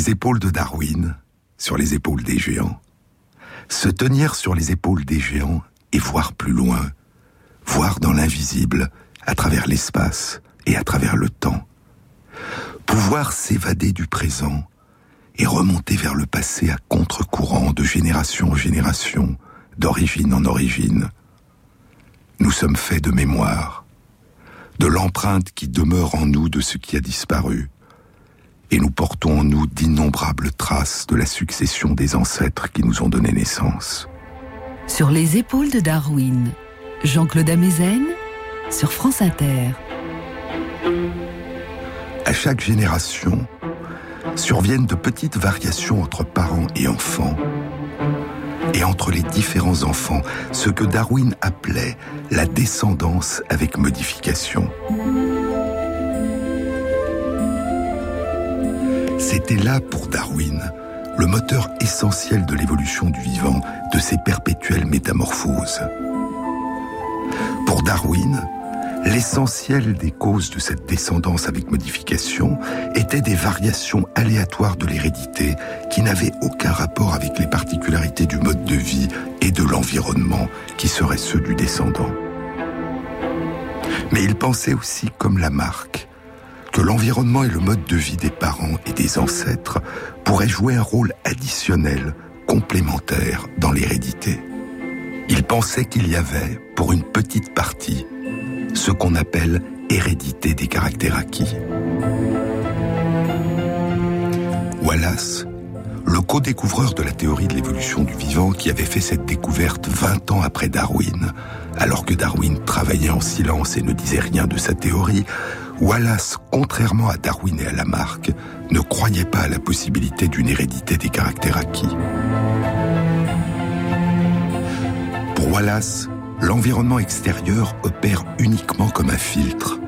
les épaules de Darwin, sur les épaules des géants, se tenir sur les épaules des géants et voir plus loin, voir dans l'invisible, à travers l'espace et à travers le temps, pouvoir s'évader du présent et remonter vers le passé à contre-courant de génération en génération, d'origine en origine. Nous sommes faits de mémoire, de l'empreinte qui demeure en nous de ce qui a disparu, et nous portons en nous d'innombrables traces de la succession des ancêtres qui nous ont donné naissance. Sur les épaules de Darwin, Jean-Claude Amezen sur France Inter. À chaque génération, surviennent de petites variations entre parents et enfants, et entre les différents enfants, ce que Darwin appelait la descendance avec modification. C'était là pour Darwin le moteur essentiel de l'évolution du vivant, de ses perpétuelles métamorphoses. Pour Darwin, l'essentiel des causes de cette descendance avec modification étaient des variations aléatoires de l'hérédité qui n'avaient aucun rapport avec les particularités du mode de vie et de l'environnement qui seraient ceux du descendant. Mais il pensait aussi comme Lamarck que l'environnement et le mode de vie des parents et des ancêtres pourraient jouer un rôle additionnel, complémentaire dans l'hérédité. Il pensait qu'il y avait, pour une petite partie, ce qu'on appelle hérédité des caractères acquis. Wallace, le co-découvreur de la théorie de l'évolution du vivant qui avait fait cette découverte 20 ans après Darwin, alors que Darwin travaillait en silence et ne disait rien de sa théorie, Wallace, contrairement à Darwin et à Lamarck, ne croyait pas à la possibilité d'une hérédité des caractères acquis. Pour Wallace, l'environnement extérieur opère uniquement comme un filtre,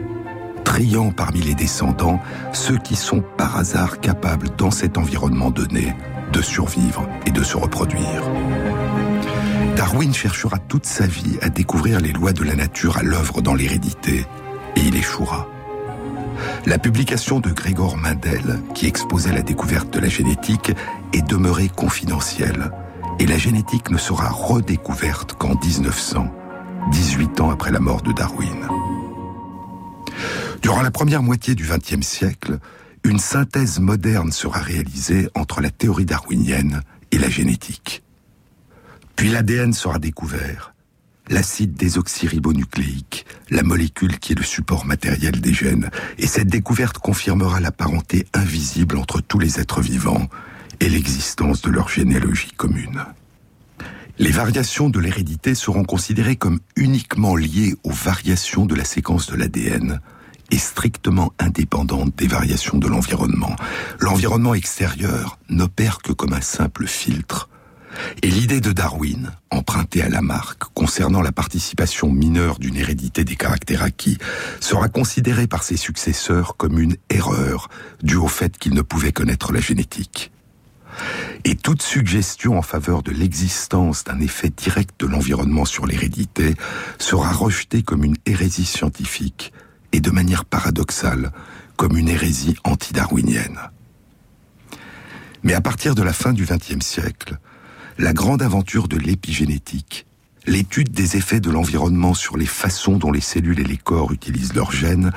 triant parmi les descendants ceux qui sont par hasard capables dans cet environnement donné de survivre et de se reproduire. Darwin cherchera toute sa vie à découvrir les lois de la nature à l'œuvre dans l'hérédité, et il échouera. La publication de Grégor Mendel, qui exposait la découverte de la génétique, est demeurée confidentielle, et la génétique ne sera redécouverte qu'en 1900, 18 ans après la mort de Darwin. Durant la première moitié du XXe siècle, une synthèse moderne sera réalisée entre la théorie darwinienne et la génétique. Puis l'ADN sera découvert, l'acide désoxyribonucléique, la molécule qui est le support matériel des gènes, et cette découverte confirmera la parenté invisible entre tous les êtres vivants et l'existence de leur généalogie commune. Les variations de l'hérédité seront considérées comme uniquement liées aux variations de la séquence de l'ADN et strictement indépendantes des variations de l'environnement. L'environnement extérieur n'opère que comme un simple filtre. Et l'idée de Darwin, empruntée à Lamarck, concernant la participation mineure d'une hérédité des caractères acquis, sera considérée par ses successeurs comme une erreur due au fait qu'ils ne pouvaient connaître la génétique. Et toute suggestion en faveur de l'existence d'un effet direct de l'environnement sur l'hérédité sera rejetée comme une hérésie scientifique et de manière paradoxale comme une hérésie anti-darwinienne. Mais à partir de la fin du XXe siècle, la grande aventure de l'épigénétique, l'étude des effets de l'environnement sur les façons dont les cellules et les corps utilisent leurs gènes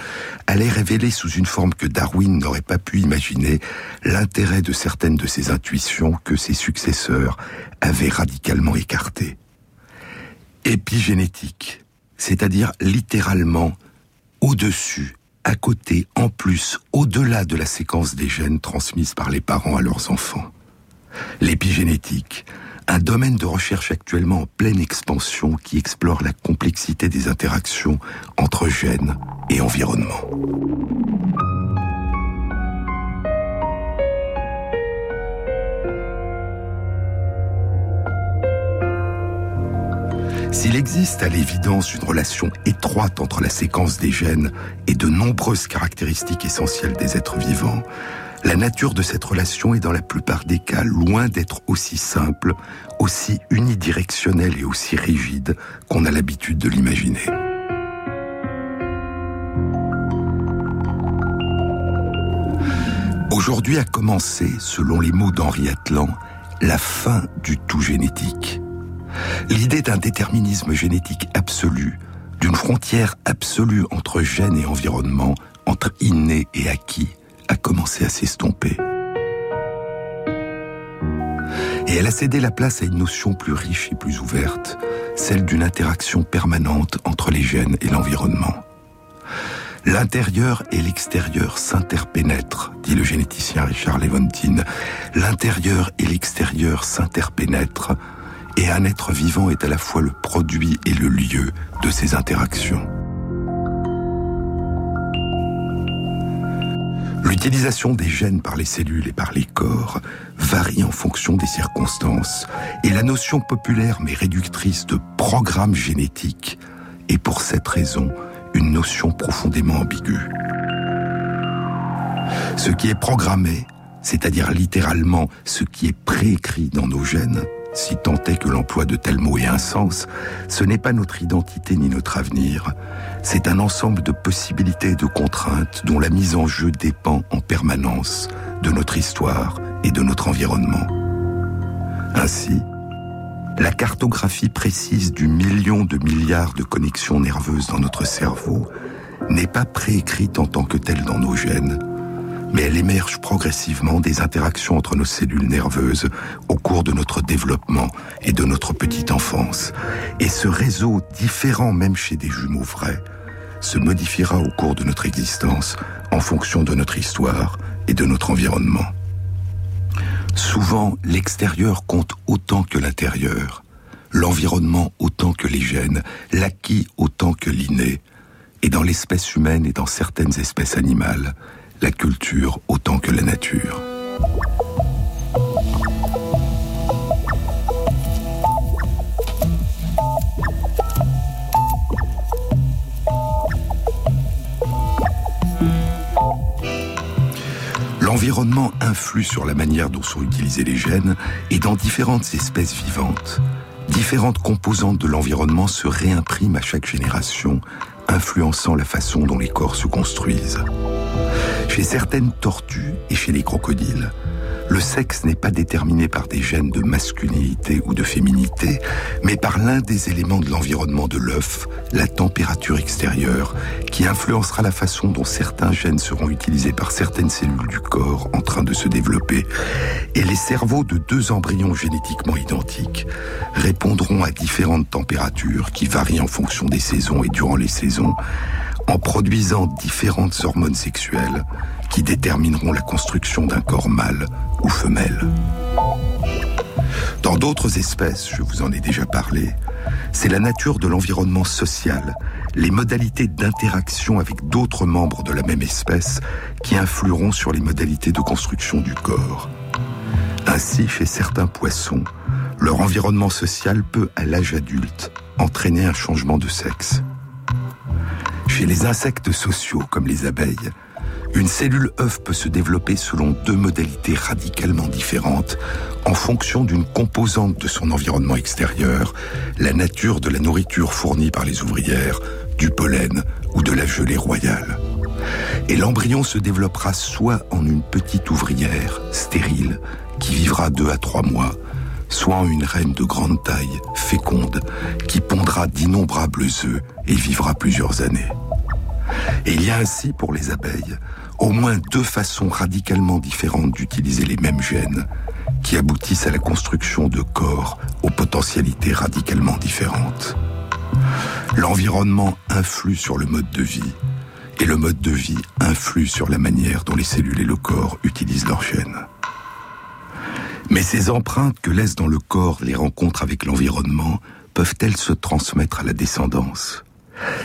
allait révéler sous une forme que Darwin n'aurait pas pu imaginer l'intérêt de certaines de ses intuitions que ses successeurs avaient radicalement écartées. Épigénétique, c'est-à-dire littéralement au-dessus, à côté, en plus, au-delà de la séquence des gènes transmises par les parents à leurs enfants. L'épigénétique, un domaine de recherche actuellement en pleine expansion qui explore la complexité des interactions entre gènes et environnement. S'il existe à l'évidence une relation étroite entre la séquence des gènes et de nombreuses caractéristiques essentielles des êtres vivants, la nature de cette relation est dans la plupart des cas loin d'être aussi simple, aussi unidirectionnelle et aussi rigide qu'on a l'habitude de l'imaginer. Aujourd'hui a commencé, selon les mots d'Henri Atlan, la fin du tout génétique. L'idée d'un déterminisme génétique absolu, d'une frontière absolue entre gènes et environnement, entre inné et acquis, a commencé à s'estomper. Et elle a cédé la place à une notion plus riche et plus ouverte, celle d'une interaction permanente entre les gènes et l'environnement. L'intérieur et l'extérieur s'interpénètrent, dit le généticien Richard Levantine. L'intérieur et l'extérieur s'interpénètrent, et un être vivant est à la fois le produit et le lieu de ces interactions. L'utilisation des gènes par les cellules et par les corps varie en fonction des circonstances, et la notion populaire mais réductrice de programme génétique est pour cette raison une notion profondément ambiguë. Ce qui est programmé, c'est-à-dire littéralement ce qui est préécrit dans nos gènes, si tant est que l'emploi de tels mots ait un sens, ce n'est pas notre identité ni notre avenir, c'est un ensemble de possibilités et de contraintes dont la mise en jeu dépend en permanence de notre histoire et de notre environnement. Ainsi, la cartographie précise du million de milliards de connexions nerveuses dans notre cerveau n'est pas préécrite en tant que telle dans nos gènes, mais elle émerge progressivement des interactions entre nos cellules nerveuses au cours de notre développement et de notre petite enfance. Et ce réseau, différent même chez des jumeaux vrais, se modifiera au cours de notre existence en fonction de notre histoire et de notre environnement. Souvent, l'extérieur compte autant que l'intérieur, l'environnement autant que les gènes, l'acquis autant que l'inné, et dans l'espèce humaine et dans certaines espèces animales, la culture autant que la nature. L'environnement influe sur la manière dont sont utilisés les gènes et dans différentes espèces vivantes. Différentes composantes de l'environnement se réimpriment à chaque génération, influençant la façon dont les corps se construisent. Chez certaines tortues et chez les crocodiles, le sexe n'est pas déterminé par des gènes de masculinité ou de féminité, mais par l'un des éléments de l'environnement de l'œuf, la température extérieure, qui influencera la façon dont certains gènes seront utilisés par certaines cellules du corps en train de se développer. Et les cerveaux de deux embryons génétiquement identiques répondront à différentes températures qui varient en fonction des saisons et durant les saisons, en produisant différentes hormones sexuelles qui détermineront la construction d'un corps mâle ou femelle. Dans d'autres espèces, je vous en ai déjà parlé, c'est la nature de l'environnement social, les modalités d'interaction avec d'autres membres de la même espèce qui influeront sur les modalités de construction du corps. Ainsi, chez certains poissons, leur environnement social peut, à l'âge adulte, entraîner un changement de sexe. Chez les insectes sociaux comme les abeilles, une cellule œuf peut se développer selon deux modalités radicalement différentes en fonction d'une composante de son environnement extérieur, la nature de la nourriture fournie par les ouvrières, du pollen ou de la gelée royale. Et l'embryon se développera soit en une petite ouvrière, stérile, qui vivra deux à trois mois, soit une reine de grande taille, féconde, qui pondra d'innombrables œufs et vivra plusieurs années. Et il y a ainsi, pour les abeilles, au moins deux façons radicalement différentes d'utiliser les mêmes gènes qui aboutissent à la construction de corps aux potentialités radicalement différentes. L'environnement influe sur le mode de vie et le mode de vie influe sur la manière dont les cellules et le corps utilisent leurs gènes. Mais ces empreintes que laissent dans le corps les rencontres avec l'environnement peuvent-elles se transmettre à la descendance?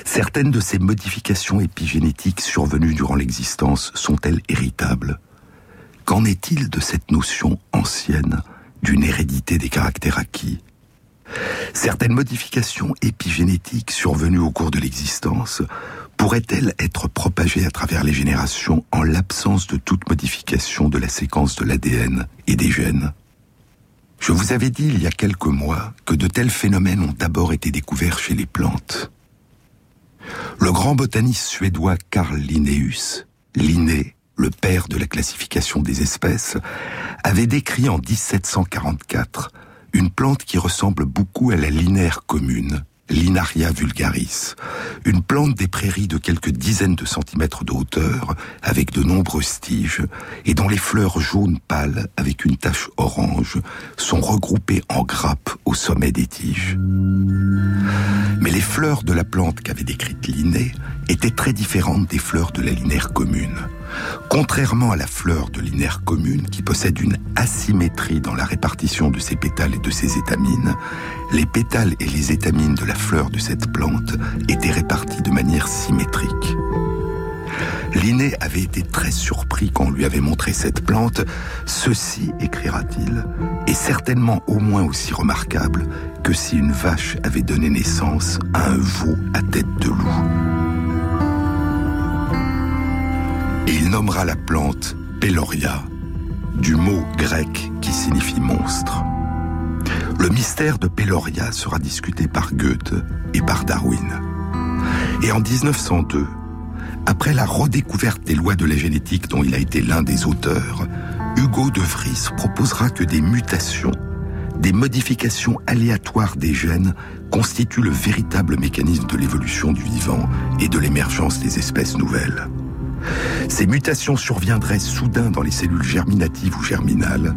Certaines de ces modifications épigénétiques survenues durant l'existence sont-elles héritables? Qu'en est-il de cette notion ancienne d'une hérédité des caractères acquis? Certaines modifications épigénétiques survenues au cours de l'existence pourraient-elles être propagées à travers les générations en l'absence de toute modification de la séquence de l'ADN et des gènes? Je vous avais dit il y a quelques mois que de tels phénomènes ont d'abord été découverts chez les plantes. Le grand botaniste suédois Carl Linnaeus, Linné, le père de la classification des espèces, avait décrit en 1744 une plante qui ressemble beaucoup à la linaire commune, Linaria vulgaris, une plante des prairies de quelques dizaines de centimètres de hauteur, avec de nombreuses tiges, et dont les fleurs jaunes pâles, avec une tache orange, sont regroupées en grappes au sommet des tiges. Mais les fleurs de la plante qu'avait décrite Linné étaient très différentes des fleurs de la linaire commune. Contrairement à la fleur de linaire commune qui possède une asymétrie dans la répartition de ses pétales et de ses étamines, les pétales et les étamines de la fleur de cette plante étaient répartis de manière symétrique. Linné avait été très surpris quand on lui avait montré cette plante. Ceci, écrira-t-il, est certainement au moins aussi remarquable que si une vache avait donné naissance à un veau à tête de loup. Et il nommera la plante Peloria, du mot grec qui signifie monstre. Le mystère de Peloria sera discuté par Goethe et par Darwin. Et en 1902, après la redécouverte des lois de la génétique dont il a été l'un des auteurs, Hugo de Vries proposera que des mutations, des modifications aléatoires des gènes constituent le véritable mécanisme de l'évolution du vivant et de l'émergence des espèces nouvelles. Ces mutations surviendraient soudain dans les cellules germinatives ou germinales,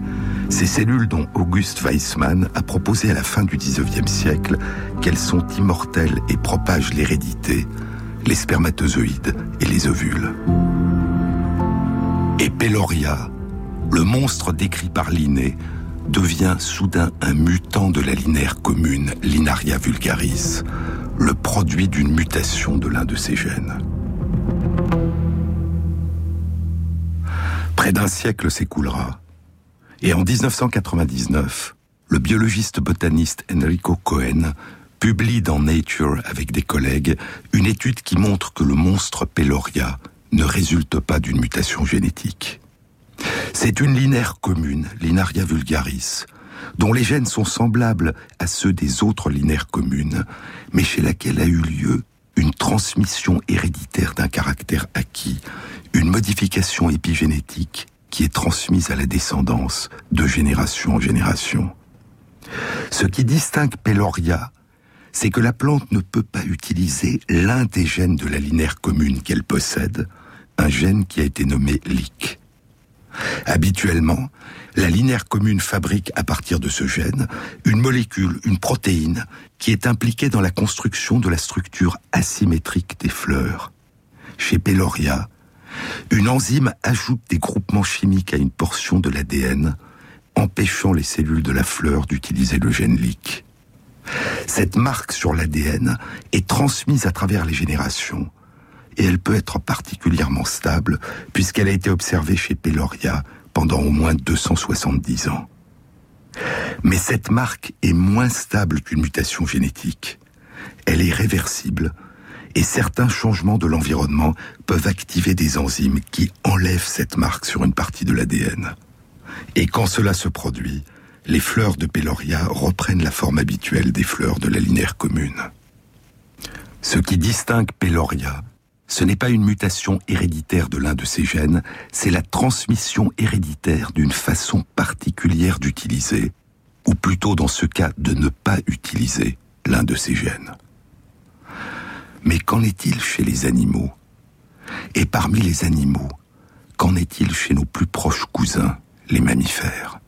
ces cellules dont Auguste Weissmann a proposé à la fin du XIXe siècle qu'elles sont immortelles et propagent l'hérédité, les spermatozoïdes et les ovules. Et Peloria, le monstre décrit par Linné, devient soudain un mutant de la linaire commune Linaria vulgaris, le produit d'une mutation de l'un de ses gènes. Près d'un siècle s'écoulera, et en 1999, le biologiste botaniste Enrico Cohen publie dans Nature avec des collègues une étude qui montre que le monstre Peloria ne résulte pas d'une mutation génétique. C'est une linaire commune, Linaria vulgaris, dont les gènes sont semblables à ceux des autres linaires communes, mais chez laquelle a eu lieu une transmission héréditaire d'un caractère acquis, une modification épigénétique qui est transmise à la descendance de génération en génération. Ce qui distingue Peloria c'est que la plante ne peut pas utiliser l'un des gènes de la linaire commune qu'elle possède, un gène qui a été nommé LIC. Habituellement, la linaire commune fabrique à partir de ce gène une molécule, une protéine, qui est impliquée dans la construction de la structure asymétrique des fleurs. Chez Peloria, une enzyme ajoute des groupements chimiques à une portion de l'ADN, empêchant les cellules de la fleur d'utiliser le gène LIC. Cette marque sur l'ADN est transmise à travers les générations et elle peut être particulièrement stable puisqu'elle a été observée chez Peloria pendant au moins 270 ans. Mais cette marque est moins stable qu'une mutation génétique. Elle est réversible et certains changements de l'environnement peuvent activer des enzymes qui enlèvent cette marque sur une partie de l'ADN. Et quand cela se produit, les fleurs de Peloria reprennent la forme habituelle des fleurs de la linaire commune. Ce qui distingue Peloria, ce n'est pas une mutation héréditaire de l'un de ses gènes, c'est la transmission héréditaire d'une façon particulière d'utiliser, ou plutôt dans ce cas de ne pas utiliser l'un de ces gènes. Mais qu'en est-il chez les animaux? Et parmi les animaux, qu'en est-il chez nos plus proches cousins, les mammifères?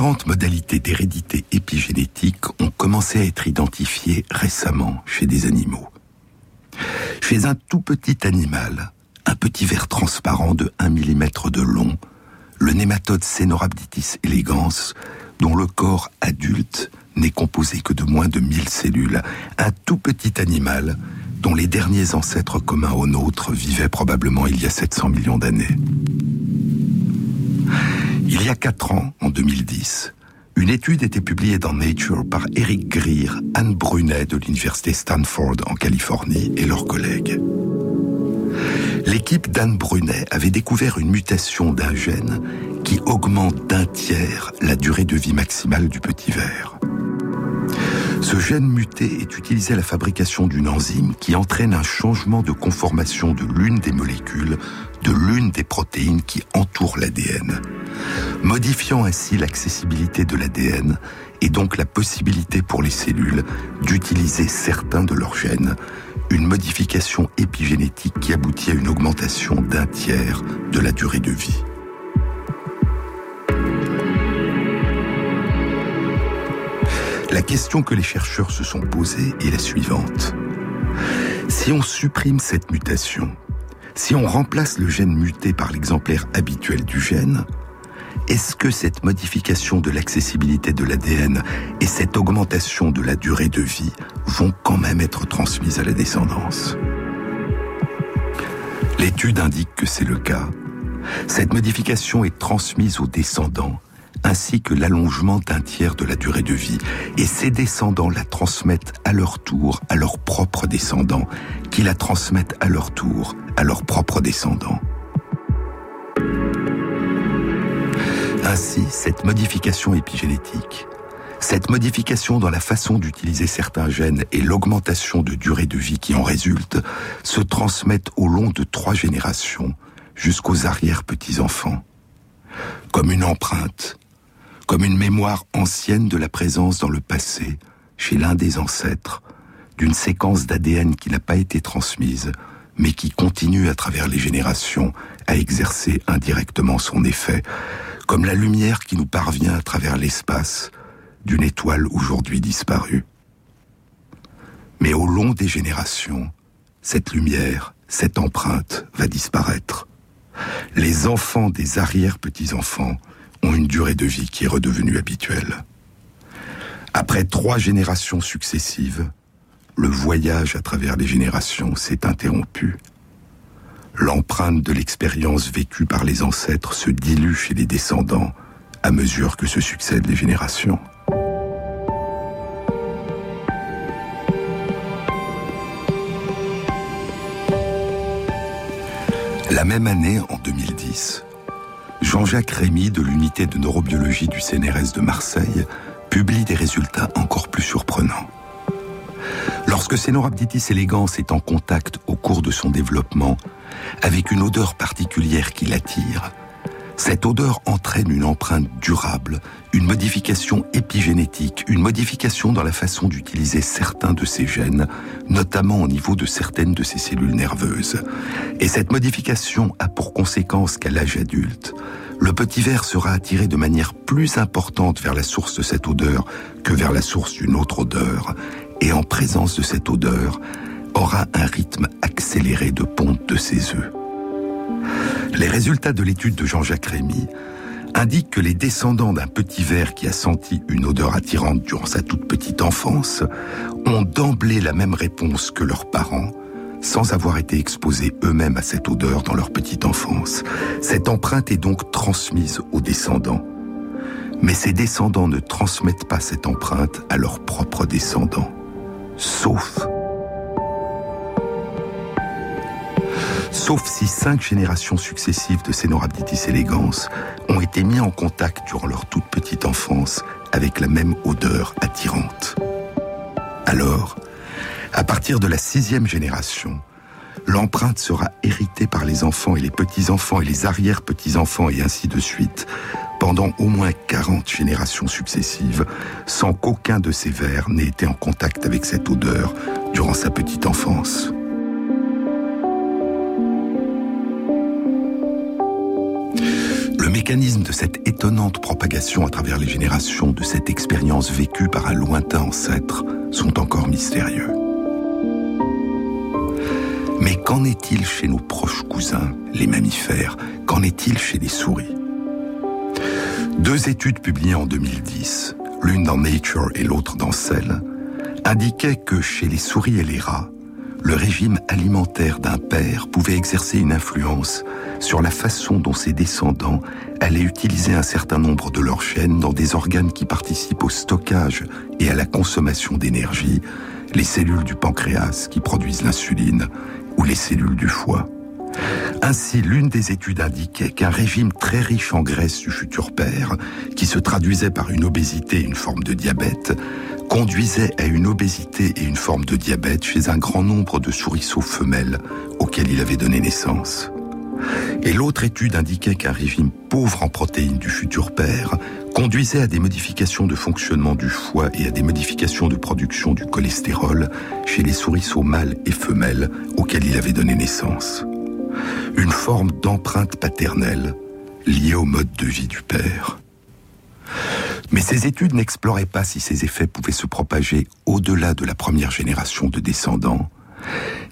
Différentes modalités d'hérédité épigénétique ont commencé à être identifiées récemment chez des animaux. Chez un tout petit animal, un petit ver transparent de 1 mm de long, le nématode Cenorhabditis elegans, dont le corps adulte n'est composé que de moins de 1000 cellules, un tout petit animal dont les derniers ancêtres communs aux nôtres vivaient probablement il y a 700 millions d'années. Il y a quatre ans, en 2010, une étude était publiée dans Nature par Eric Greer, Anne Brunet de l'université Stanford en Californie et leurs collègues. L'équipe d'Anne Brunet avait découvert une mutation d'un gène qui augmente d'un tiers la durée de vie maximale du petit ver. Ce gène muté est utilisé à la fabrication d'une enzyme qui entraîne un changement de conformation de l'une des molécules de l'une des protéines qui entourent l'ADN, modifiant ainsi l'accessibilité de l'ADN et donc la possibilité pour les cellules d'utiliser certains de leurs gènes, une modification épigénétique qui aboutit à une augmentation d'un tiers de la durée de vie. La question que les chercheurs se sont posée est la suivante. Si on supprime cette mutation, si on remplace le gène muté par l'exemplaire habituel du gène, est-ce que cette modification de l'accessibilité de l'ADN et cette augmentation de la durée de vie vont quand même être transmises à la descendance? L'étude indique que c'est le cas. Cette modification est transmise aux descendants ainsi que l'allongement d'un tiers de la durée de vie. Et ces descendants la transmettent à leur tour à leurs propres descendants, qui la transmettent à leur tour à leurs propres descendants. Ainsi, cette modification épigénétique, cette modification dans la façon d'utiliser certains gènes et l'augmentation de durée de vie qui en résulte se transmettent au long de trois générations jusqu'aux arrière-petits-enfants. Comme une empreinte, comme une mémoire ancienne de la présence dans le passé, chez l'un des ancêtres, d'une séquence d'ADN qui n'a pas été transmise, mais qui continue à travers les générations à exercer indirectement son effet, comme la lumière qui nous parvient à travers l'espace d'une étoile aujourd'hui disparue. Mais au long des générations, cette lumière, cette empreinte va disparaître. Les enfants des arrière-petits-enfants ont une durée de vie qui est redevenue habituelle. Après trois générations successives, le voyage à travers les générations s'est interrompu. L'empreinte de l'expérience vécue par les ancêtres se dilue chez les descendants à mesure que se succèdent les générations. La même année, en 2010, Jean-Jacques Rémy de l'unité de neurobiologie du CNRS de Marseille publie des résultats encore plus surprenants. Lorsque Cenorhabditis elegans est en contact au cours de son développement avec une odeur particulière qui l'attire, cette odeur entraîne une empreinte durable, une modification épigénétique, une modification dans la façon d'utiliser certains de ces gènes, notamment au niveau de certaines de ces cellules nerveuses. Et cette modification a pour conséquence qu'à l'âge adulte, le petit ver sera attiré de manière plus importante vers la source de cette odeur que vers la source d'une autre odeur, et en présence de cette odeur, aura un rythme accéléré de ponte de ses œufs. Les résultats de l'étude de Jean-Jacques Rémy indiquent que les descendants d'un petit ver qui a senti une odeur attirante durant sa toute petite enfance ont d'emblée la même réponse que leurs parents, sans avoir été exposés eux-mêmes à cette odeur dans leur petite enfance. Cette empreinte est donc transmise aux descendants. Mais ces descendants ne transmettent pas cette empreinte à leurs propres descendants. Sauf sauf si cinq générations successives de Cenorhabditis elegans ont été mis en contact durant leur toute petite enfance avec la même odeur attirante. Alors, à partir de la sixième génération, l'empreinte sera héritée par les enfants et les petits-enfants et les arrière-petits-enfants et ainsi de suite, pendant au moins 40 générations successives, sans qu'aucun de ces vers n'ait été en contact avec cette odeur durant sa petite enfance. Le mécanisme de cette étonnante propagation à travers les générations de cette expérience vécue par un lointain ancêtre sont encore mystérieux. Mais qu'en est-il chez nos proches cousins, les mammifères? Qu'en est-il chez les souris? Deux études publiées en 2010, l'une dans Nature et l'autre dans Cell, indiquaient que chez les souris et les rats, le régime alimentaire d'un père pouvait exercer une influence sur la façon dont ses descendants allaient utiliser un certain nombre de leurs chaînes dans des organes qui participent au stockage et à la consommation d'énergie, les cellules du pancréas qui produisent l'insuline ou les cellules du foie. Ainsi, l'une des études indiquait qu'un régime très riche en graisse du futur père, qui se traduisait par une obésité et une forme de diabète, conduisait à une obésité et une forme de diabète chez un grand nombre de souriceaux femelles auxquels il avait donné naissance. Et l'autre étude indiquait qu'un régime pauvre en protéines du futur père conduisait à des modifications de fonctionnement du foie et à des modifications de production du cholestérol chez les souriceaux mâles et femelles auxquels il avait donné naissance. Une forme d'empreinte paternelle liée au mode de vie du père. Mais ces études n'exploraient pas si ces effets pouvaient se propager au-delà de la première génération de descendants,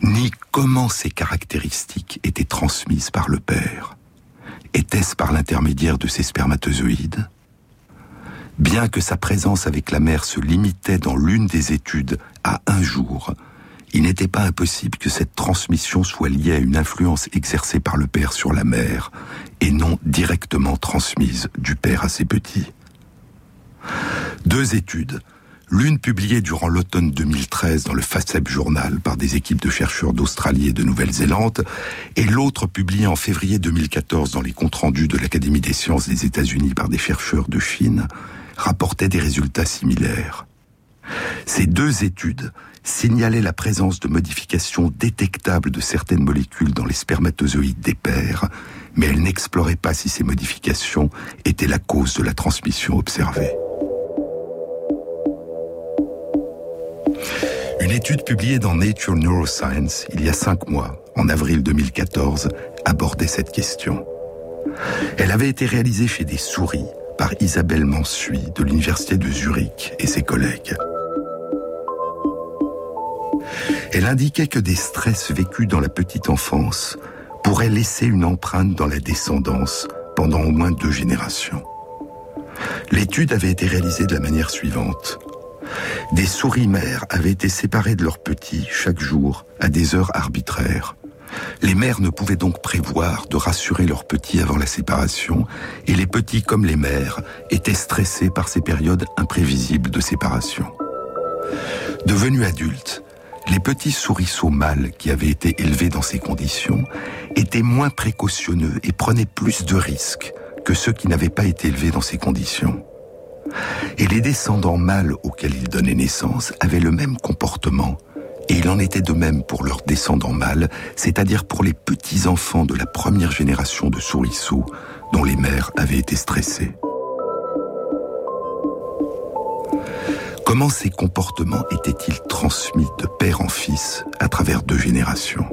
ni comment ces caractéristiques étaient transmises par le père. Était-ce par l'intermédiaire de ces spermatozoïdes? Bien que sa présence avec la mère se limitait dans l'une des études à un jour, il n'était pas impossible que cette transmission soit liée à une influence exercée par le père sur la mère et non directement transmise du père à ses petits. Deux études, l'une publiée durant l'automne 2013 dans le FACEP Journal par des équipes de chercheurs d'Australie et de Nouvelle-Zélande, et l'autre publiée en février 2014 dans les comptes rendus de l'Académie des sciences des États-Unis par des chercheurs de Chine, rapportaient des résultats similaires. Ces deux études signalaient la présence de modifications détectables de certaines molécules dans les spermatozoïdes des pères, mais elles n'exploraient pas si ces modifications étaient la cause de la transmission observée. Une étude publiée dans Nature Neuroscience il y a cinq mois, en avril 2014, abordait cette question. Elle avait été réalisée chez des souris par Isabelle Mansuy de l'Université de Zurich et ses collègues. Elle indiquait que des stress vécus dans la petite enfance pourraient laisser une empreinte dans la descendance pendant au moins deux générations. L'étude avait été réalisée de la manière suivante. Des souris mères avaient été séparées de leurs petits chaque jour à des heures arbitraires. Les mères ne pouvaient donc prévoir de rassurer leurs petits avant la séparation, et les petits comme les mères étaient stressés par ces périodes imprévisibles de séparation. Devenus adultes, les petits souriceaux mâles qui avaient été élevés dans ces conditions étaient moins précautionneux et prenaient plus de risques que ceux qui n'avaient pas été élevés dans ces conditions. Et les descendants mâles auxquels ils donnaient naissance avaient le même comportement, et il en était de même pour leurs descendants mâles, c'est-à-dire pour les petits-enfants de la première génération de souriceaux dont les mères avaient été stressées. Comment ces comportements étaient-ils transmis de père en fils à travers deux générations?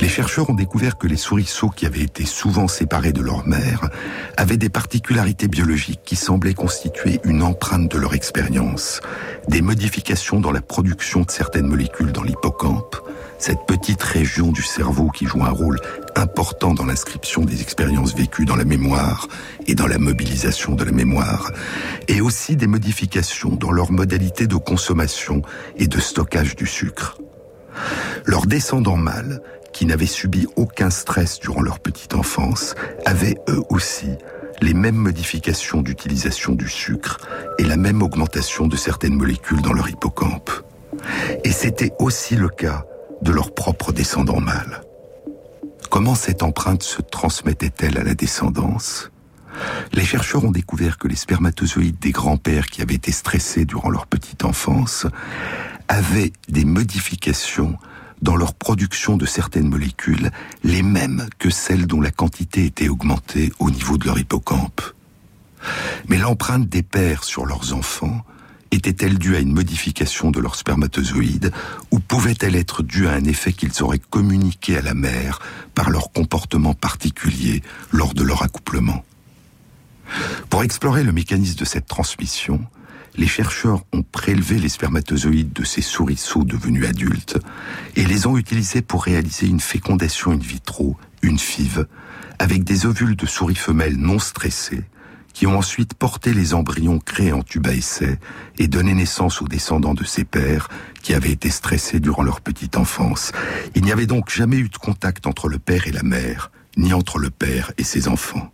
Les chercheurs ont découvert que les souriceaux qui avaient été souvent séparés de leur mère avaient des particularités biologiques qui semblaient constituer une empreinte de leur expérience, des modifications dans la production de certaines molécules dans l'hippocampe, cette petite région du cerveau qui joue un rôle important dans l'inscription des expériences vécues dans la mémoire et dans la mobilisation de la mémoire, et aussi des modifications dans leur modalité de consommation et de stockage du sucre. Leurs descendants mâles, qui n'avaient subi aucun stress durant leur petite enfance, avaient eux aussi les mêmes modifications d'utilisation du sucre et la même augmentation de certaines molécules dans leur hippocampe. Et c'était aussi le cas de leurs propres descendants mâles. Comment cette empreinte se transmettait-elle à la descendance? Les chercheurs ont découvert que les spermatozoïdes des grands-pères qui avaient été stressés durant leur petite enfance avaient des modifications dans leur production de certaines molécules, les mêmes que celles dont la quantité était augmentée au niveau de leur hippocampe. Mais l'empreinte des pères sur leurs enfants était-elle due à une modification de leurs spermatozoïdes ou pouvait-elle être due à un effet qu'ils auraient communiqué à la mère par leur comportement particulier lors de leur accouplement? Pour explorer le mécanisme de cette transmission, les chercheurs ont prélevé les spermatozoïdes de ces souriceaux devenus adultes et les ont utilisés pour réaliser une fécondation in vitro, une FIV, avec des ovules de souris femelles non stressées, qui ont ensuite porté les embryons créés en tube à essai et donné naissance aux descendants de ces pères qui avaient été stressés durant leur petite enfance. Il n'y avait donc jamais eu de contact entre le père et la mère, ni entre le père et ses enfants.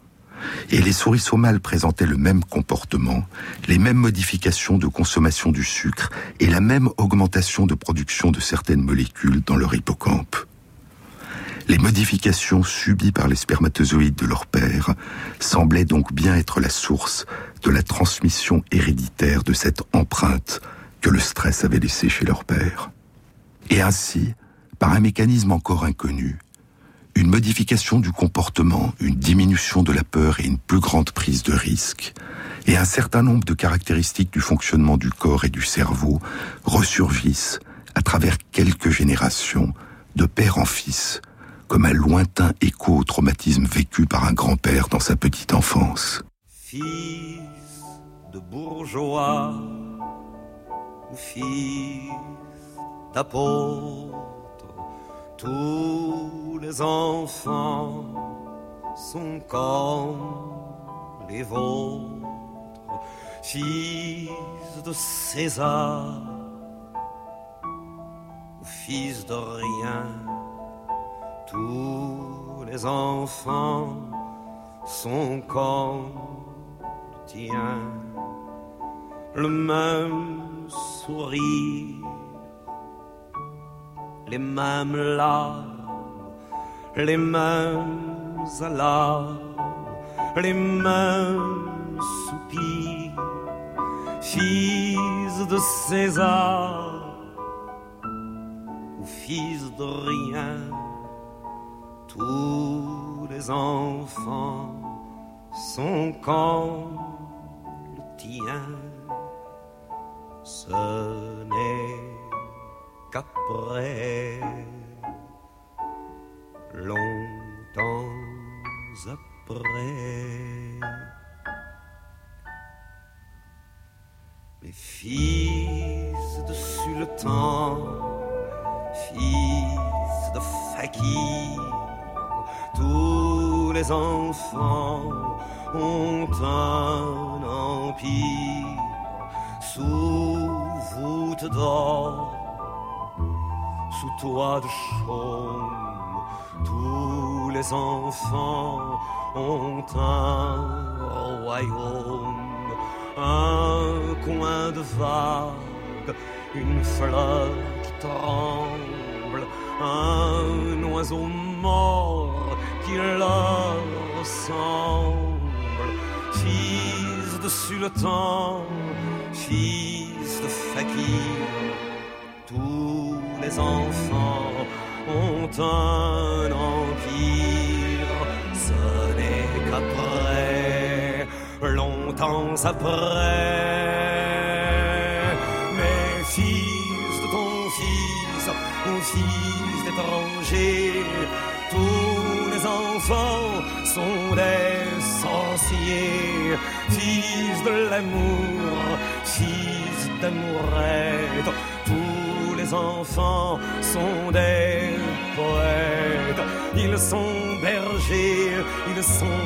Et les souriceaux mâles présentaient le même comportement, les mêmes modifications de consommation du sucre et la même augmentation de production de certaines molécules dans leur hippocampe. Les modifications subies par les spermatozoïdes de leur père semblaient donc bien être la source de la transmission héréditaire de cette empreinte que le stress avait laissée chez leur père. Et ainsi, par un mécanisme encore inconnu, une modification du comportement, une diminution de la peur et une plus grande prise de risque, et un certain nombre de caractéristiques du fonctionnement du corps et du cerveau ressurgissent à travers quelques générations, de père en fils, comme un lointain écho au traumatisme vécu par un grand-père dans sa petite enfance. Fils de bourgeois ou fils d'apôtre, tous les enfants sont comme les vôtres, fils de César ou fils de rien tous les enfants sont comme le tien, le même sourire, les mêmes larmes, les mêmes alarmes, les mêmes soupirs, fils de César ou fils de rien tous les enfants sont comme le tien. Ce n'est qu'après, longtemps après, les fils de sultan, fils de fakir tous les enfants ont un empire sous voûte d'or, sous toit de chaume. Tous les enfants ont un royaume, un coin de vague, une fleur qui tremble, un oiseau mort qui leur ressemble. Fils de sultan, fils de fakir, tous les enfants ont un empire. Ce n'est qu'après, longtemps après, mes fils de ton fils, mon fils des fils de l'amour, fils d'amourette. Tous les enfants sont des poètes, ils sont bergers, ils sont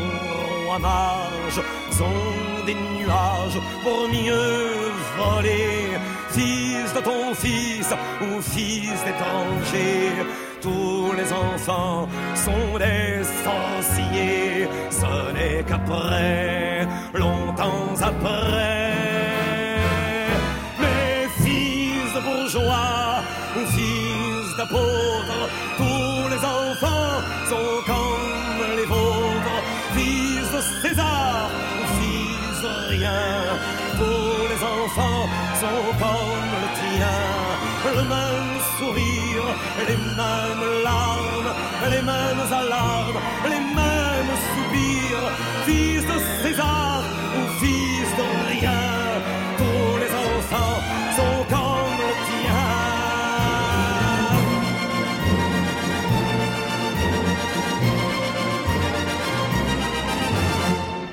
rois mages, sont des nuages pour mieux voler. Fils de ton fils ou fils d'étranger, tous les enfants sont des sorciers. Ce n'est qu'après, longtemps après. Mais fils de bourgeois ou fils d'apôtres, tous les enfants sont comme les vôtres. Fils de César fils de rien, tous les enfants sont comme le tien. Le même sourire, les mêmes larmes, les mêmes alarmes, les mêmes. Fils de César ou fils de rien, tous les enfants sont comme le tien.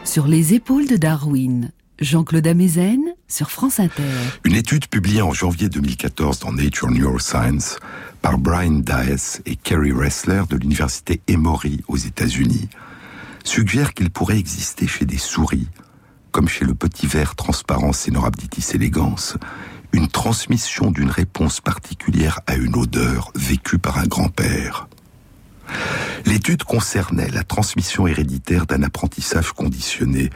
Sur les épaules de Darwin, Jean-Claude Amezen sur France Inter. Une étude publiée en janvier 2014 dans Nature Neuroscience par Brian Dias et Kerry Ressler de l'université Emory aux États-Unis suggère qu'il pourrait exister chez des souris, comme chez le petit ver transparent Cenorhabditis elegans, une transmission d'une réponse particulière à une odeur vécue par un grand-père. L'étude concernait la transmission héréditaire d'un apprentissage conditionné,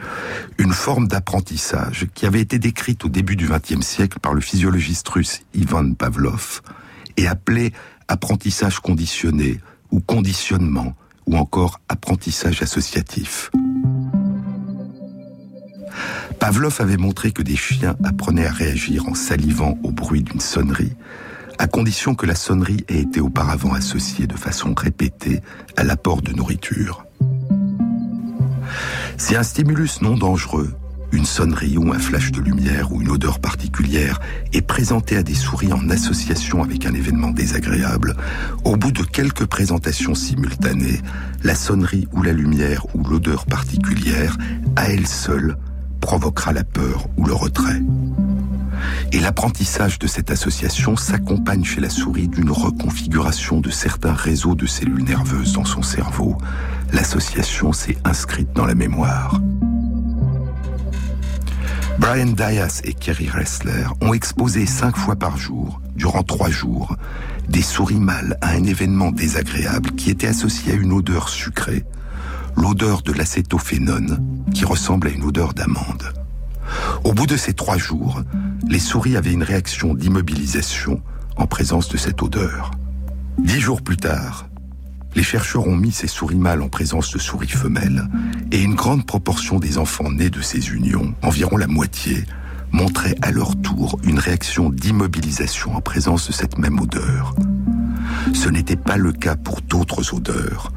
une forme d'apprentissage qui avait été décrite au début du XXe siècle par le physiologiste russe Ivan Pavlov et appelée apprentissage conditionné ou conditionnement ou encore apprentissage associatif. Pavlov avait montré que des chiens apprenaient à réagir en salivant au bruit d'une sonnerie, à condition que la sonnerie ait été auparavant associée de façon répétée à l'apport de nourriture. Si un stimulus non dangereux, une sonnerie ou un flash de lumière ou une odeur particulière est présenté à des souris en association avec un événement désagréable, au bout de quelques présentations simultanées, la sonnerie ou la lumière ou l'odeur particulière, à elle seule, provoquera la peur ou le retrait. Et l'apprentissage de cette association s'accompagne chez la souris d'une reconfiguration de certains réseaux de cellules nerveuses dans son cerveau. L'association s'est inscrite dans la mémoire. Brian Dias et Kerry Ressler ont exposé cinq fois par jour, durant trois jours, des souris mâles à un événement désagréable qui était associé à une odeur sucrée, l'odeur de l'acétophénone, qui ressemble à une odeur d'amande. Au bout de ces trois jours, les souris avaient une réaction d'immobilisation en présence de cette odeur. Dix jours plus tard, les chercheurs ont mis ces souris mâles en présence de souris femelles et une grande proportion des enfants nés de ces unions, environ la moitié, montraient à leur tour une réaction d'immobilisation en présence de cette même odeur. Ce n'était pas le cas pour d'autres odeurs,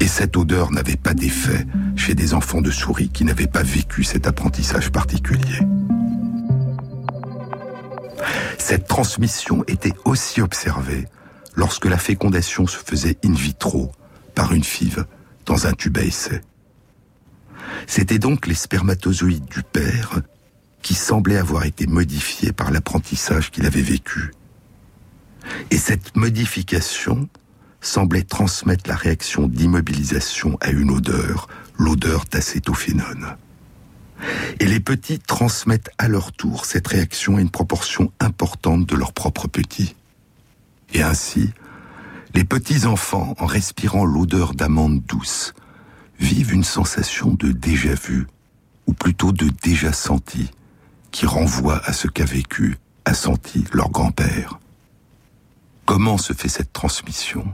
et cette odeur n'avait pas d'effet chez des enfants de souris qui n'avaient pas vécu cet apprentissage particulier. Cette transmission était aussi observée lorsque la fécondation se faisait in vitro par une five dans un tube à essai. C'était donc les spermatozoïdes du père qui semblaient avoir été modifiés par l'apprentissage qu'il avait vécu. Et cette modification semblait transmettre la réaction d'immobilisation à une odeur, l'odeur d'acétophénone. Et les petits transmettent à leur tour cette réaction à une proportion importante de leurs propres petits. Et ainsi, les petits enfants, en respirant l'odeur d'amande douce, vivent une sensation de déjà vu, ou plutôt de déjà senti, qui renvoie à ce qu'a vécu, a senti leur grand-père. Comment se fait cette transmission?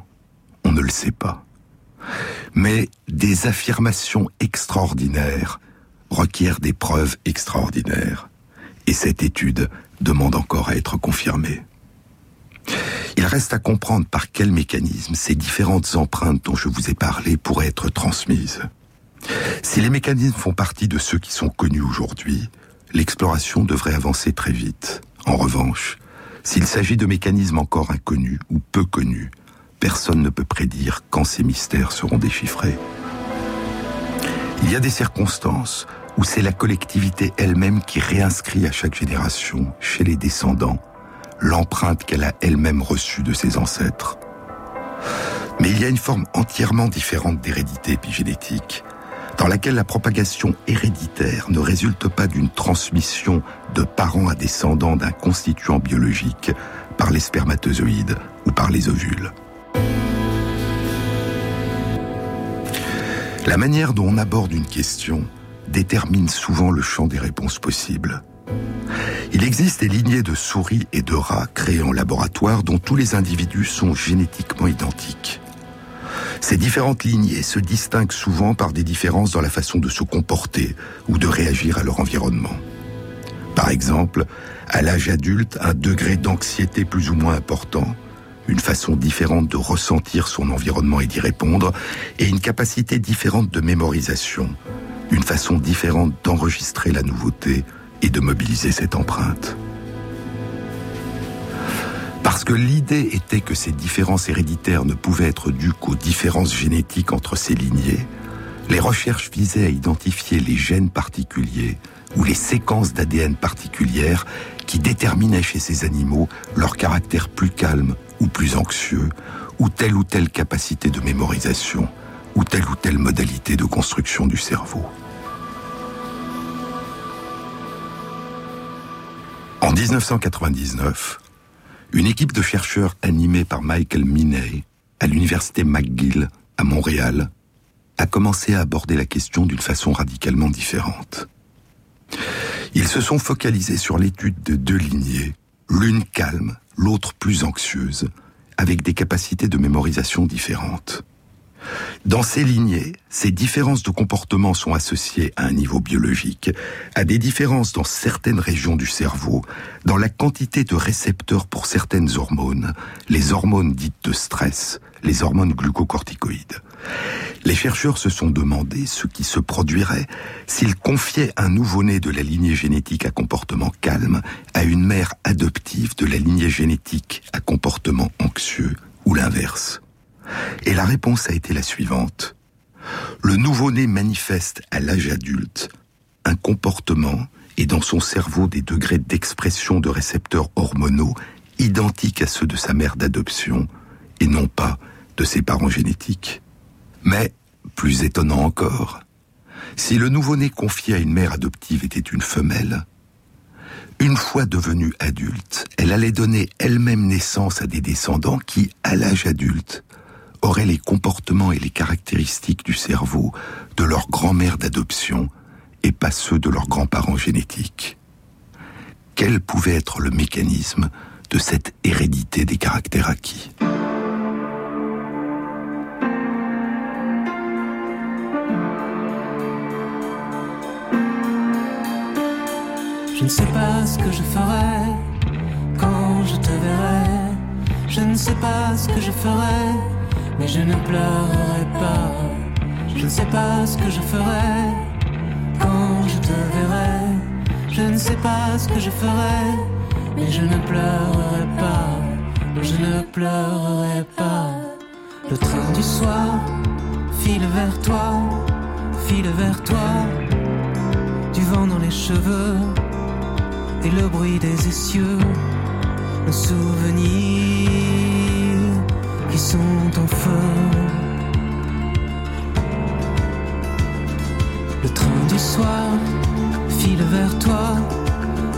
On ne le sait pas. Mais des affirmations extraordinaires requièrent des preuves extraordinaires. Et cette étude demande encore à être confirmée. Il reste à comprendre par quel mécanisme ces différentes empreintes dont je vous ai parlé pourraient être transmises. Si les mécanismes font partie de ceux qui sont connus aujourd'hui, l'exploration devrait avancer très vite. En revanche, s'il s'agit de mécanismes encore inconnus ou peu connus, personne ne peut prédire quand ces mystères seront déchiffrés. Il y a des circonstances où c'est la collectivité elle-même qui réinscrit à chaque génération, chez les descendants, l'empreinte qu'elle a elle-même reçue de ses ancêtres. Mais il y a une forme entièrement différente d'hérédité épigénétique, dans laquelle la propagation héréditaire ne résulte pas d'une transmission de parents à descendants d'un constituant biologique par les spermatozoïdes ou par les ovules. La manière dont on aborde une question détermine souvent le champ des réponses possibles. Il existe des lignées de souris et de rats créées en laboratoire dont tous les individus sont génétiquement identiques. Ces différentes lignées se distinguent souvent par des différences dans la façon de se comporter ou de réagir à leur environnement. Par exemple, à l'âge adulte, un degré d'anxiété plus ou moins important, une façon différente de ressentir son environnement et d'y répondre, et une capacité différente de mémorisation, une façon différente d'enregistrer la nouveauté et de mobiliser cette empreinte. Parce que l'idée était que ces différences héréditaires ne pouvaient être dues qu'aux différences génétiques entre ces lignées, les recherches visaient à identifier les gènes particuliers ou les séquences d'ADN particulières qui déterminaient chez ces animaux leur caractère plus calme ou plus anxieux, ou telle ou telle capacité de mémorisation, ou telle ou telle modalité de construction du cerveau. En 1999, une équipe de chercheurs animée par Michael Miney à l'université McGill à Montréal a commencé à aborder la question d'une façon radicalement différente. Ils se sont focalisés sur l'étude de deux lignées, l'une calme, l'autre plus anxieuse, avec des capacités de mémorisation différentes. Dans ces lignées, ces différences de comportement sont associées à un niveau biologique, à des différences dans certaines régions du cerveau, dans la quantité de récepteurs pour certaines hormones, les hormones dites de stress, les hormones glucocorticoïdes. Les chercheurs se sont demandé ce qui se produirait s'ils confiaient un nouveau-né de la lignée génétique à comportement calme à une mère adoptive de la lignée génétique à comportement anxieux ou l'inverse. Et la réponse a été la suivante. Le nouveau-né manifeste à l'âge adulte un comportement et dans son cerveau des degrés d'expression de récepteurs hormonaux identiques à ceux de sa mère d'adoption et non pas de ses parents génétiques. Mais, plus étonnant encore, si le nouveau-né confié à une mère adoptive était une femelle, une fois devenue adulte, elle allait donner elle-même naissance à des descendants qui, à l'âge adulte, auraient les comportements et les caractéristiques du cerveau de leur grand-mère d'adoption et pas ceux de leurs grands-parents génétiques. Quel pouvait être le mécanisme de cette hérédité des caractères acquis? Je ne sais pas ce que je ferai quand je te verrai. Je ne sais pas ce que je ferai mais je ne pleurerai pas. Je ne sais pas ce que je ferai quand je te verrai. Je ne sais pas ce que je ferai, mais je ne pleurerai pas. Je ne pleurerai pas. Le train du soir file vers toi, file vers toi. Du vent dans les cheveux et le bruit des essieux, le souvenir qui sont en feu. Le train du soir file vers toi,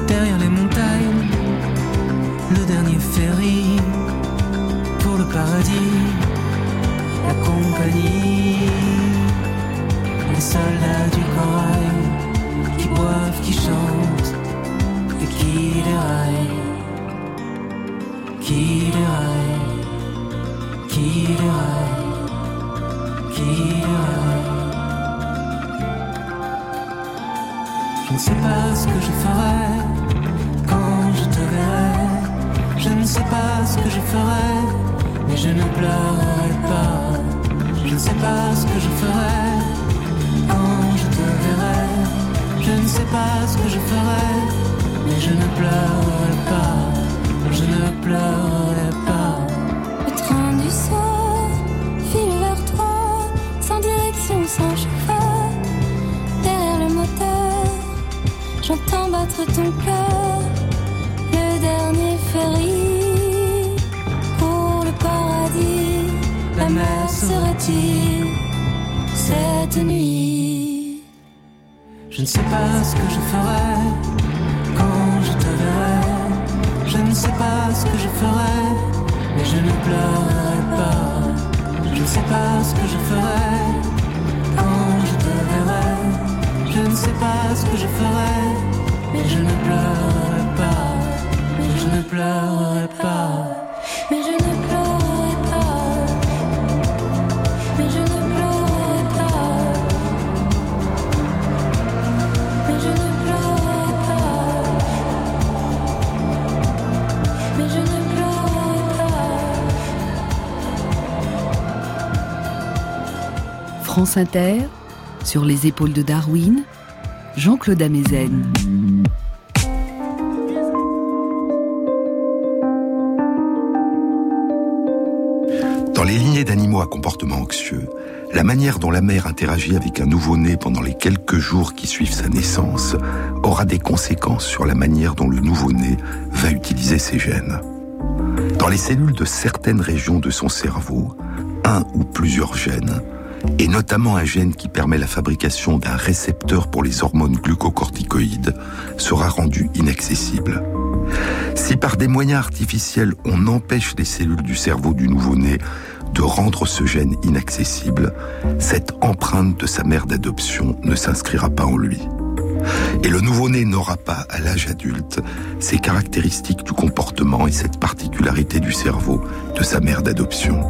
derrière les montagnes. Le dernier ferry pour le paradis, la compagnie, les soldats du corail ce que je ferai quand je te verrai. Je ne sais pas ce que je ferai, mais je ne pleurerai pas. Je ne sais pas ce que je ferai quand je te verrai. Je ne sais pas ce que je ferai, mais je ne pleurerai pas. Je ne pleurerai pas. J'entends battre ton cœur, le dernier ferry pour le paradis. La mer serait-il cette nuit? Je ne sais pas ce que je ferai quand je te verrai. Je ne sais pas ce que je ferai, mais je ne pleurerai pas. Je ne sais pas ce que je ferai je ne sais pas ce que je ferai, mais je ne pleurerai pas, mais je ne pleurerai pas, mais je ne pleurerai pas, mais je ne pleurerai pas, mais je ne pleurerai pas, mais je ne pleurerai pas. France Inter sur les épaules de Darwin, Jean-Claude Amezen. Dans les lignées d'animaux à comportement anxieux, la manière dont la mère interagit avec un nouveau-né pendant les quelques jours qui suivent sa naissance aura des conséquences sur la manière dont le nouveau-né va utiliser ses gènes. Dans les cellules de certaines régions de son cerveau, un ou plusieurs gènes et notamment un gène qui permet la fabrication d'un récepteur pour les hormones glucocorticoïdes, sera rendu inaccessible. Si par des moyens artificiels on empêche les cellules du cerveau du nouveau-né de rendre ce gène inaccessible, cette empreinte de sa mère d'adoption ne s'inscrira pas en lui. Et le nouveau-né n'aura pas, à l'âge adulte, ces caractéristiques du comportement et cette particularité du cerveau de sa mère d'adoption.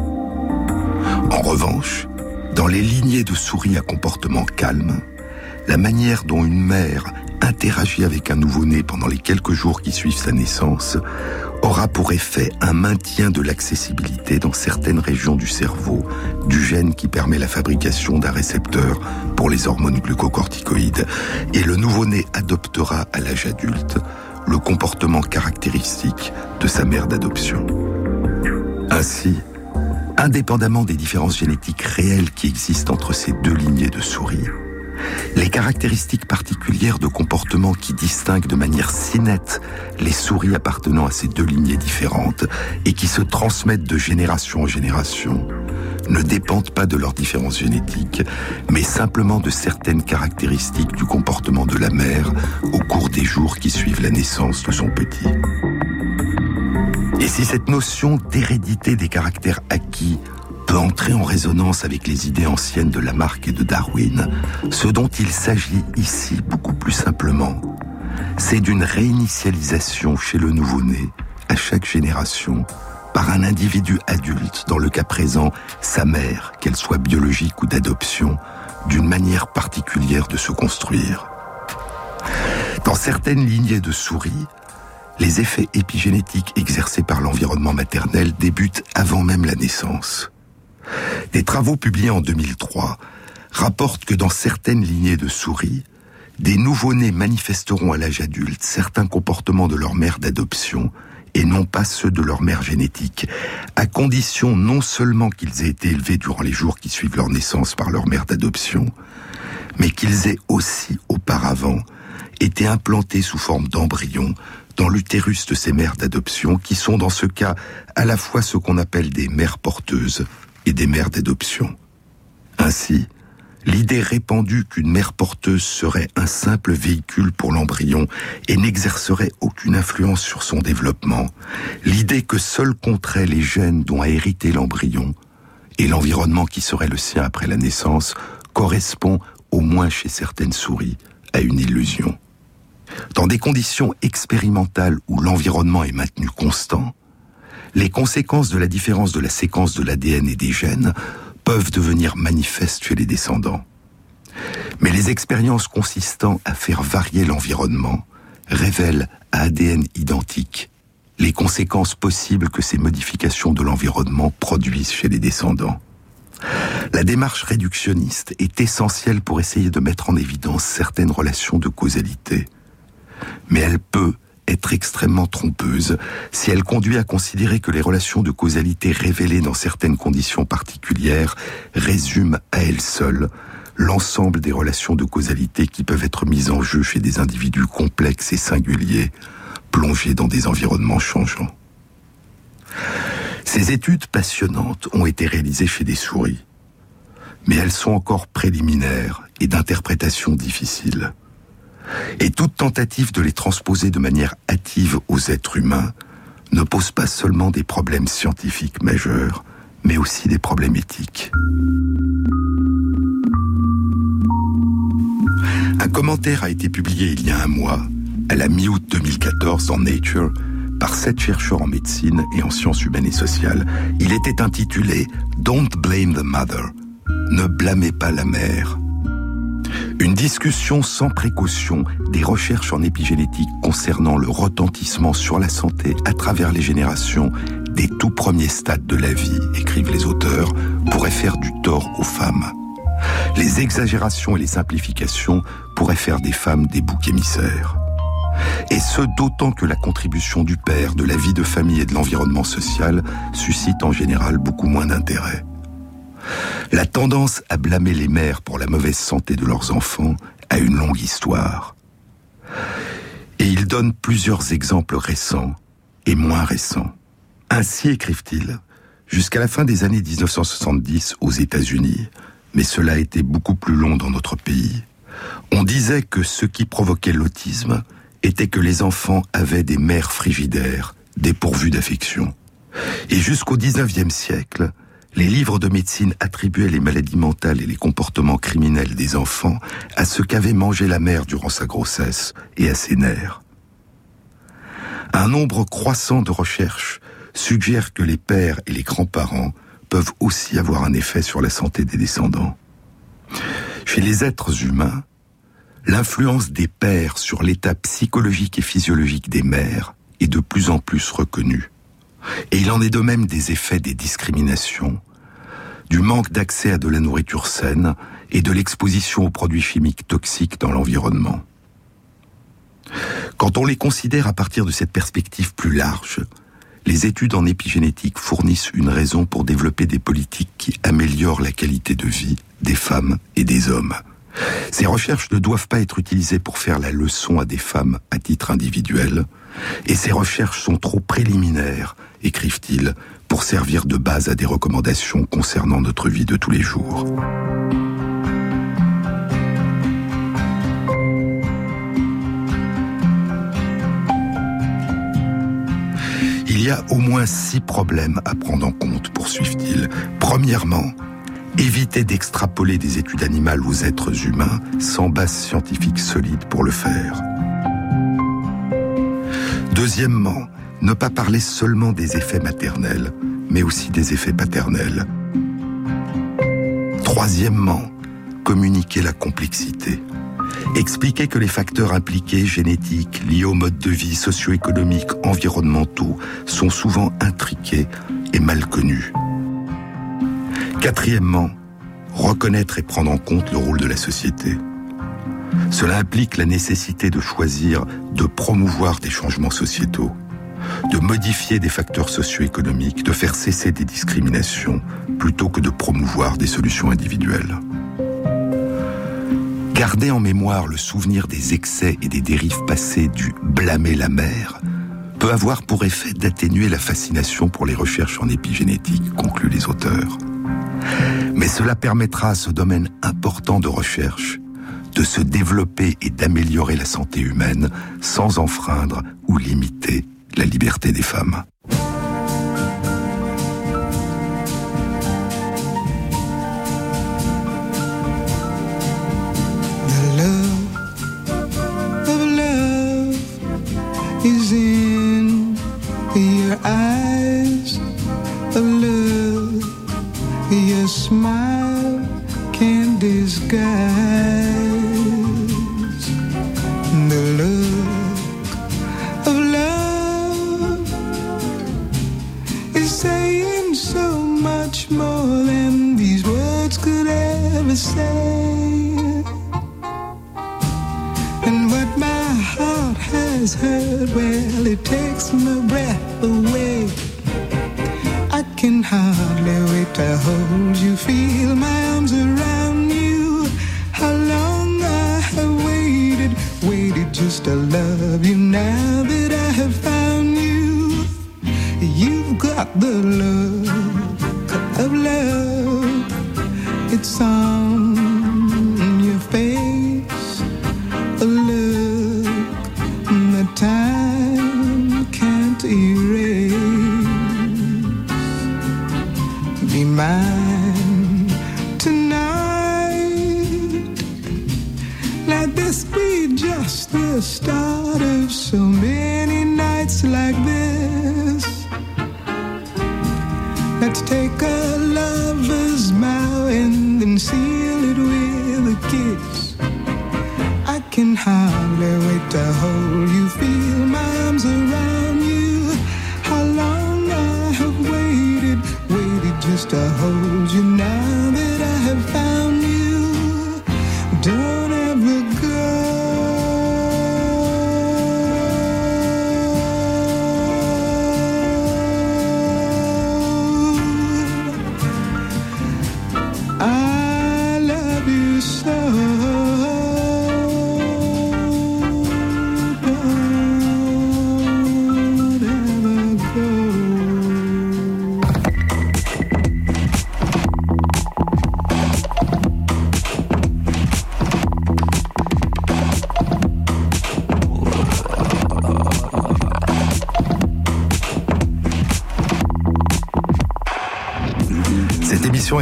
En revanche, dans les lignées de souris à comportement calme, la manière dont une mère interagit avec un nouveau-né pendant les quelques jours qui suivent sa naissance aura pour effet un maintien de l'accessibilité dans certaines régions du cerveau du gène qui permet la fabrication d'un récepteur pour les hormones glucocorticoïdes et le nouveau-né adoptera à l'âge adulte le comportement caractéristique de sa mère d'adoption. Ainsi, indépendamment des différences génétiques réelles qui existent entre ces deux lignées de souris, les caractéristiques particulières de comportement qui distinguent de manière si nette les souris appartenant à ces deux lignées différentes et qui se transmettent de génération en génération ne dépendent pas de leurs différences génétiques, mais simplement de certaines caractéristiques du comportement de la mère au cours des jours qui suivent la naissance de son petit. Et si cette notion d'hérédité des caractères acquis peut entrer en résonance avec les idées anciennes de Lamarck et de Darwin, ce dont il s'agit ici beaucoup plus simplement, c'est d'une réinitialisation chez le nouveau-né, à chaque génération, par un individu adulte, dans le cas présent, sa mère, qu'elle soit biologique ou d'adoption, d'une manière particulière de se construire. Dans certaines lignées de souris, les effets épigénétiques exercés par l'environnement maternel débutent avant même la naissance. Des travaux publiés en 2003 rapportent que dans certaines lignées de souris, des nouveau-nés manifesteront à l'âge adulte certains comportements de leur mère d'adoption et non pas ceux de leur mère génétique, à condition non seulement qu'ils aient été élevés durant les jours qui suivent leur naissance par leur mère d'adoption, mais qu'ils aient aussi auparavant été implantés sous forme d'embryon dans l'utérus de ces mères d'adoption qui sont dans ce cas à la fois ce qu'on appelle des mères porteuses et des mères d'adoption. Ainsi, l'idée répandue qu'une mère porteuse serait un simple véhicule pour l'embryon et n'exercerait aucune influence sur son développement, l'idée que seul compteraient les gènes dont a hérité l'embryon et l'environnement qui serait le sien après la naissance correspond, au moins chez certaines souris, à une illusion. Dans des conditions expérimentales où l'environnement est maintenu constant, les conséquences de la différence de la séquence de l'ADN et des gènes peuvent devenir manifestes chez les descendants. Mais les expériences consistant à faire varier l'environnement révèlent à ADN identique les conséquences possibles que ces modifications de l'environnement produisent chez les descendants. La démarche réductionniste est essentielle pour essayer de mettre en évidence certaines relations de causalité mais elle peut être extrêmement trompeuse si elle conduit à considérer que les relations de causalité révélées dans certaines conditions particulières résument à elles seules l'ensemble des relations de causalité qui peuvent être mises en jeu chez des individus complexes et singuliers, plongés dans des environnements changeants. Ces études passionnantes ont été réalisées chez des souris, mais elles sont encore préliminaires et d'interprétation difficile. Et toute tentative de les transposer de manière hâtive aux êtres humains ne pose pas seulement des problèmes scientifiques majeurs, mais aussi des problèmes éthiques. Un commentaire a été publié il y a un mois, à la mi-août 2014 dans Nature, par sept chercheurs en médecine et en sciences humaines et sociales. Il était intitulé Don't blame the mother. Ne blâmez pas la mère. Une discussion sans précaution des recherches en épigénétique concernant le retentissement sur la santé à travers les générations des tout premiers stades de la vie, écrivent les auteurs, pourrait faire du tort aux femmes. Les exagérations et les simplifications pourraient faire des femmes des boucs émissaires. Et ce d'autant que la contribution du père, de la vie de famille et de l'environnement social suscite en général beaucoup moins d'intérêt. La tendance à blâmer les mères pour la mauvaise santé de leurs enfants a une longue histoire. Et il donne plusieurs exemples récents et moins récents. Ainsi écrivent-ils, jusqu'à la fin des années 1970 aux États-Unis, mais cela a été beaucoup plus long dans notre pays, on disait que ce qui provoquait l'autisme était que les enfants avaient des mères frigidaires, dépourvues d'affection. Et jusqu'au XIXe siècle, les livres de médecine attribuaient les maladies mentales et les comportements criminels des enfants à ce qu'avait mangé la mère durant sa grossesse et à ses nerfs. Un nombre croissant de recherches suggère que les pères et les grands-parents peuvent aussi avoir un effet sur la santé des descendants. Chez les êtres humains, l'influence des pères sur l'état psychologique et physiologique des mères est de plus en plus reconnue. Et il en est de même des effets des discriminations, du manque d'accès à de la nourriture saine et de l'exposition aux produits chimiques toxiques dans l'environnement. Quand on les considère à partir de cette perspective plus large, les études en épigénétique fournissent une raison pour développer des politiques qui améliorent la qualité de vie des femmes et des hommes. Ces recherches ne doivent pas être utilisées pour faire la leçon à des femmes à titre individuel, et ces recherches sont trop préliminaires, écrivent-ils, pour servir de base à des recommandations concernant notre vie de tous les jours. Il y a au moins six problèmes à prendre en compte, poursuivent-ils. Premièrement, éviter d'extrapoler des études animales aux êtres humains sans base scientifique solide pour le faire. Deuxièmement, ne pas parler seulement des effets maternels, mais aussi des effets paternels. Troisièmement, communiquer la complexité. Expliquer que les facteurs impliqués, génétiques, liés au mode de vie, socio-économiques, environnementaux, sont souvent intriqués et mal connus. Quatrièmement, reconnaître et prendre en compte le rôle de la société. Cela implique la nécessité de choisir de promouvoir des changements sociétaux, de modifier des facteurs socio-économiques, de faire cesser des discriminations, plutôt que de promouvoir des solutions individuelles. Garder en mémoire le souvenir des excès et des dérives passées du blâmer la mère peut avoir pour effet d'atténuer la fascination pour les recherches en épigénétique, concluent les auteurs. Mais cela permettra à ce domaine important de recherche de se développer et d'améliorer la santé humaine sans enfreindre ou limiter la liberté des femmes.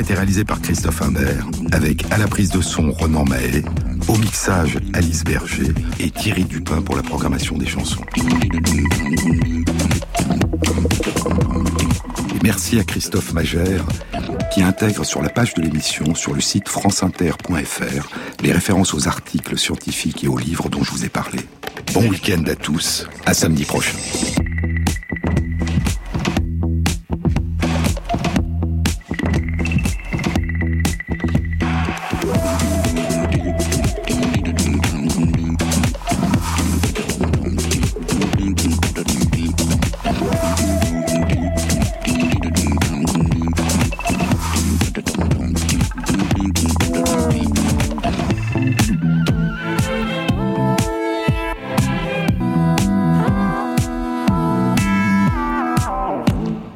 Réalisée par Christophe Imbert, avec à la prise de son Ronan Mahé, au mixage Alice Berger et Thierry Dupin pour la programmation des chansons. Merci à Christophe Magère qui intègre sur la page de l'émission sur le site franceinter.fr les références aux articles scientifiques et aux livres dont je vous ai parlé. Bon week-end à tous, à samedi prochain.